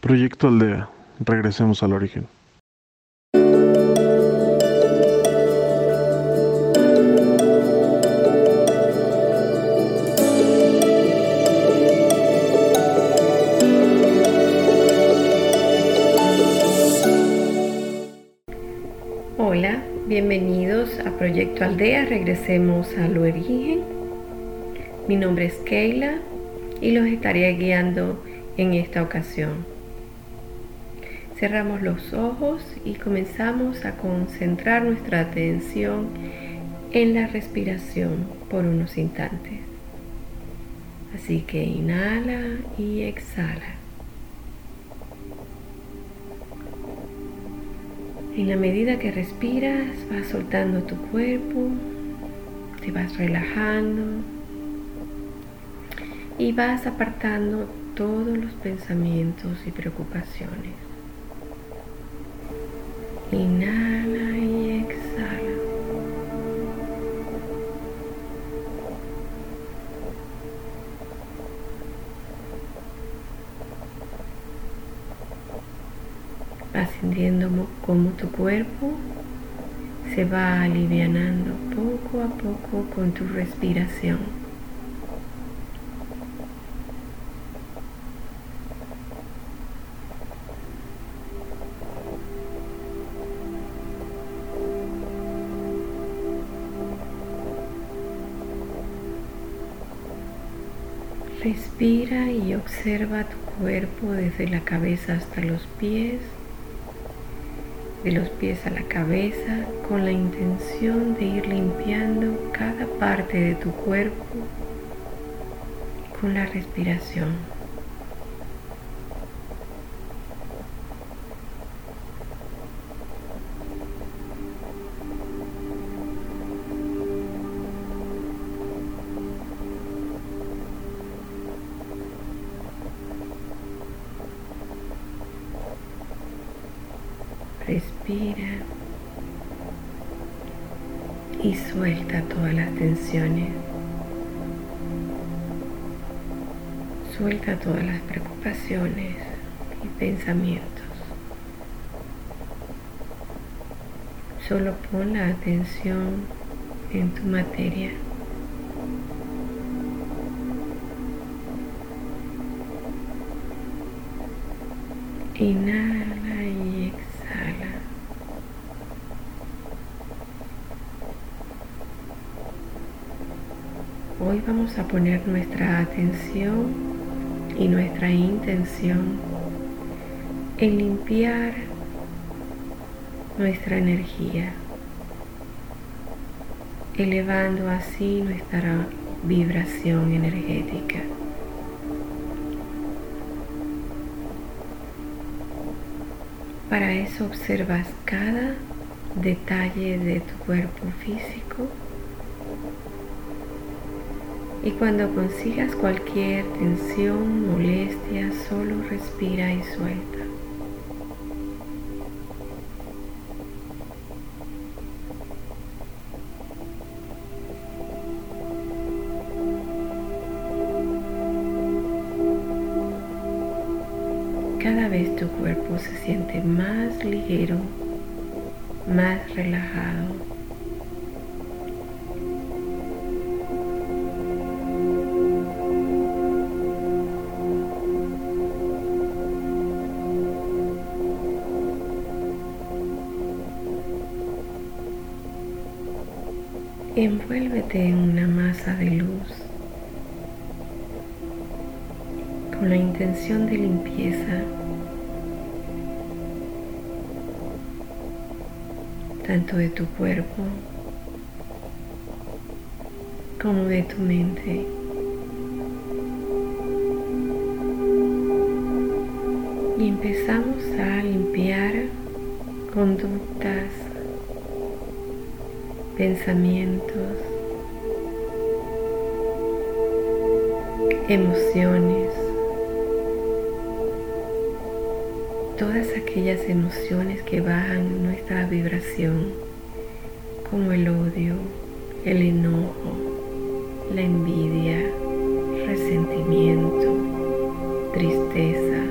Proyecto Aldea. Regresemos al origen. Hola, bienvenidos a Proyecto Aldea. Regresemos al origen. Mi nombre es Keila y los estaré guiando en esta ocasión. Cerramos los ojos y comenzamos a concentrar nuestra atención en la respiración por unos instantes. Así que inhala y exhala. En la medida que respiras, vas soltando tu cuerpo, te vas relajando y vas apartando todos los pensamientos y preocupaciones. Inhala y exhala. Vas sintiendo cómo tu cuerpo se va alivianando poco a poco con tu respiración. Respira y observa tu cuerpo desde la cabeza hasta los pies, de los pies a la cabeza, con la intención de ir limpiando cada parte de tu cuerpo con la respiración. Respira y suelta todas las tensiones. Suelta todas las preocupaciones y pensamientos. Solo pon la atención en tu materia. Inhala y exhala. Hoy vamos a poner nuestra atención y nuestra intención en limpiar nuestra energía, elevando así nuestra vibración energética. Para eso observas cada detalle de tu cuerpo físico y cuando consigas cualquier tensión, molestia, solo respira y suelta. Cada vez tu cuerpo se siente más ligero, más relajado. Envuélvete en una masa de luz con la intención de limpieza tanto de tu cuerpo como de tu mente. Y empezamos a limpiar conductas pensamientos, emociones, todas aquellas emociones que bajan nuestra vibración, como el odio, el enojo, la envidia, resentimiento, tristeza,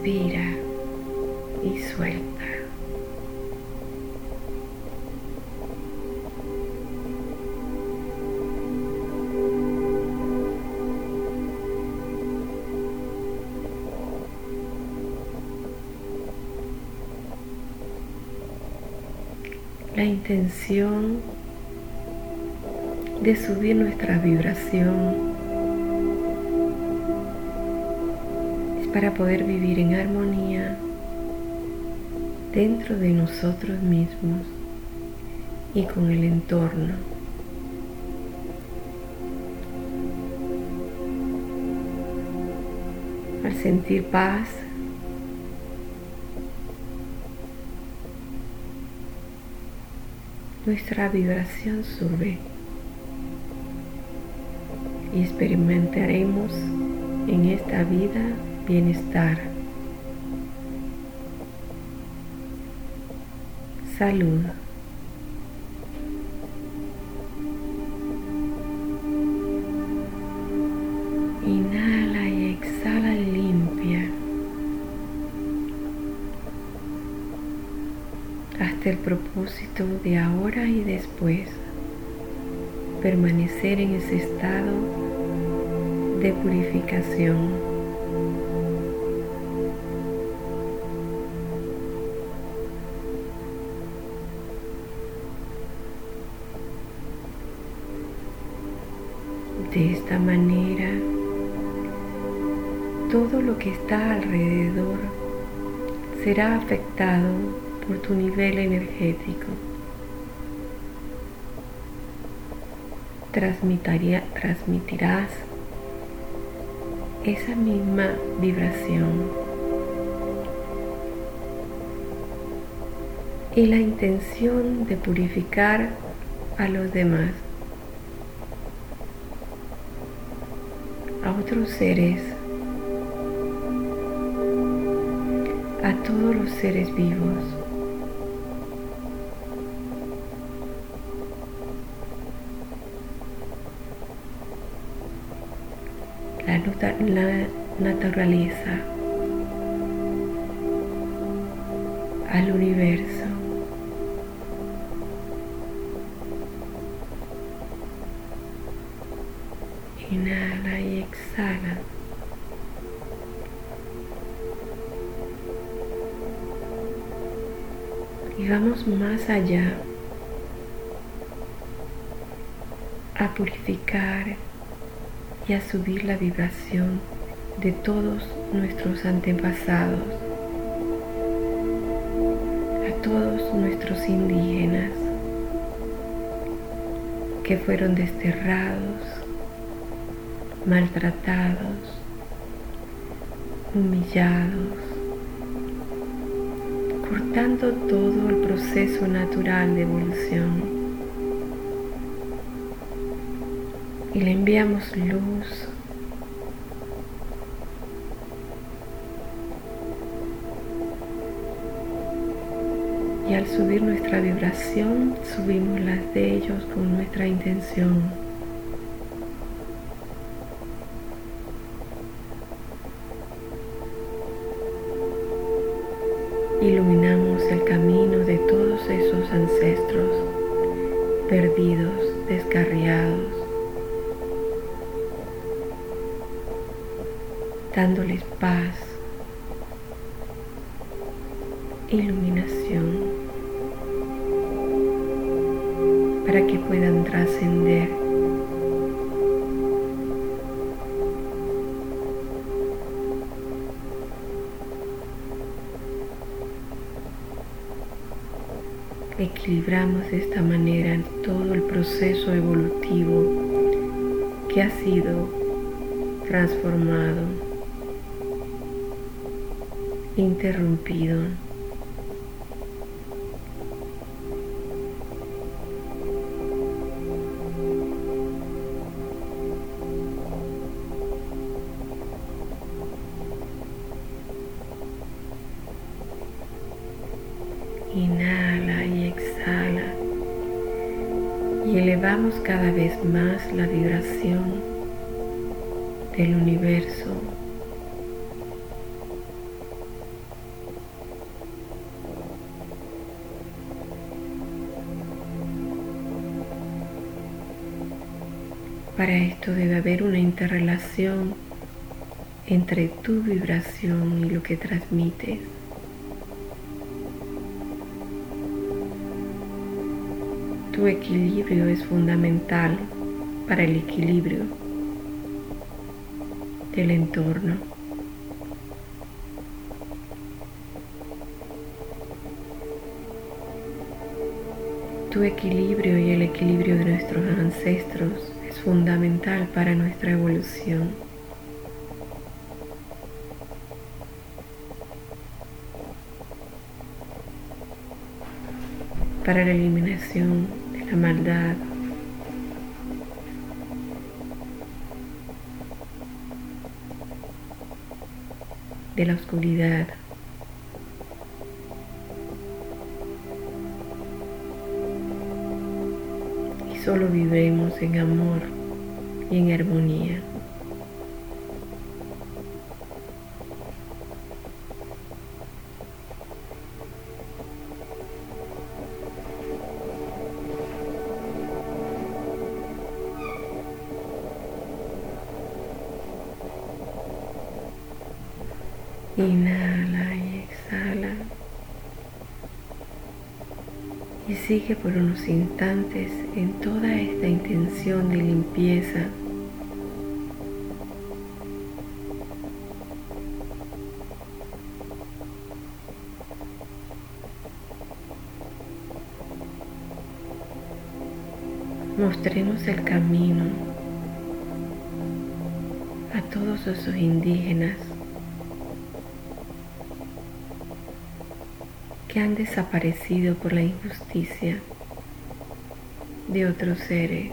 Inspira y suelta. Intención de subir nuestra vibración para poder vivir en armonía dentro de nosotros mismos y con el entorno. Al sentir paz, nuestra vibración sube y experimentaremos en esta vida bienestar, salud. Hasta el propósito de ahora y después permanecer en ese estado de purificación. De esta manera, todo lo que está alrededor será afectado por tu nivel energético. transmitirás esa misma vibración y la intención de purificar a los demás. a otros seres, a todos los seres vivos. La, naturaleza, al universo. Inhala y exhala. Y vamos más allá a purificar y a subir la vibración de todos nuestros antepasados, a todos nuestros indígenas que fueron desterrados maltratados, humillados, cortando todo el proceso natural de evolución. Y le enviamos luz y al subir nuestra vibración subimos las de ellos con nuestra intención. Paz, iluminación, para que puedan trascender. Equilibramos de esta manera todo el proceso evolutivo que ha sido transformado, interrumpido. Inhala y exhala. Y elevamos cada vez más la vibración del universo Para esto debe haber una interrelación entre tu vibración y lo que transmites. Tu equilibrio es fundamental para el equilibrio del entorno. Tu equilibrio y el equilibrio de nuestros ancestros es fundamental para nuestra evolución. Para la eliminación de la maldad, de la oscuridad. Solo vivemos en amor y en armonía. Inhala y exhala. Y sigue por unos instantes en toda esta intención de limpieza. Mostremos el camino a todos esos indígenas que han desaparecido por la injusticia de otros seres.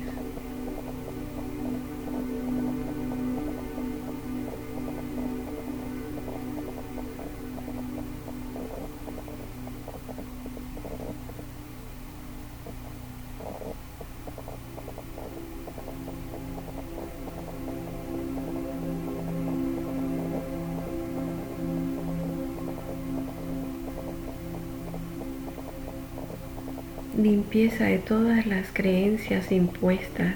Limpieza de todas las creencias impuestas.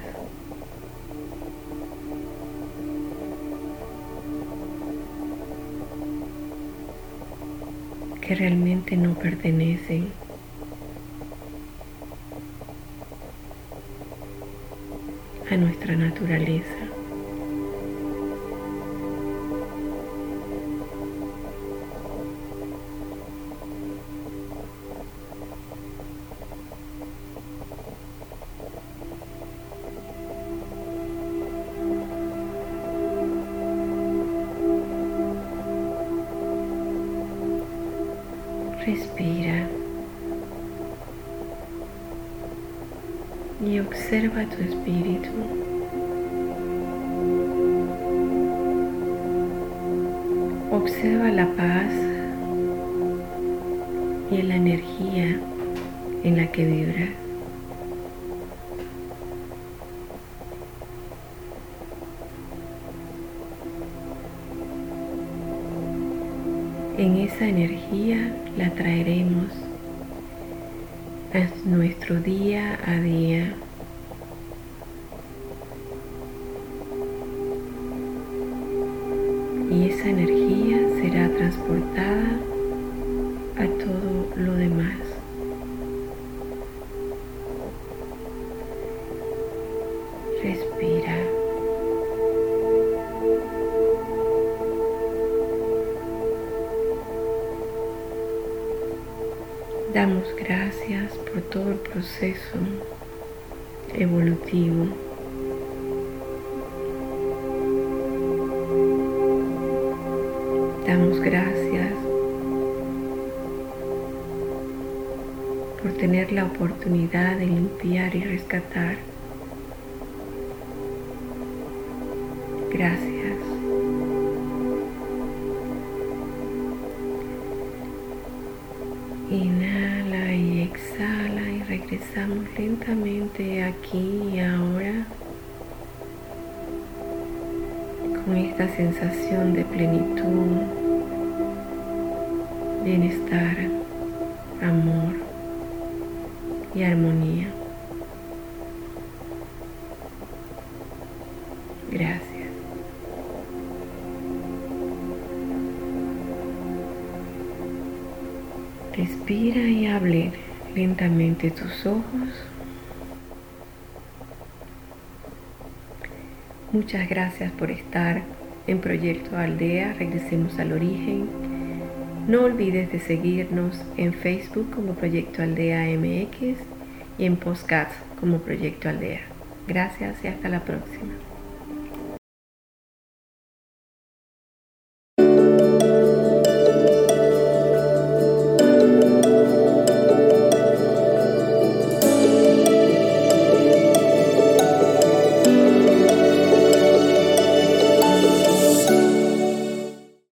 que realmente no pertenecen. a nuestra naturaleza. Respira y observa tu espíritu. Observa la paz y la energía en la que vibra. En esa energía la traeremos a nuestro día a día. Y esa energía será transportada a todo lo demás. Proceso evolutivo. Damos gracias por tener la oportunidad de limpiar y rescatar. Gracias. Lentamente aquí y ahora con esta sensación de plenitud, bienestar, amor y armonía. Lentamente tus ojos. Muchas gracias por estar en Proyecto Aldea. Regresemos al origen. No olvides de seguirnos en Facebook como Proyecto Aldea MX y en Postcats como Proyecto Aldea. Gracias y hasta la próxima.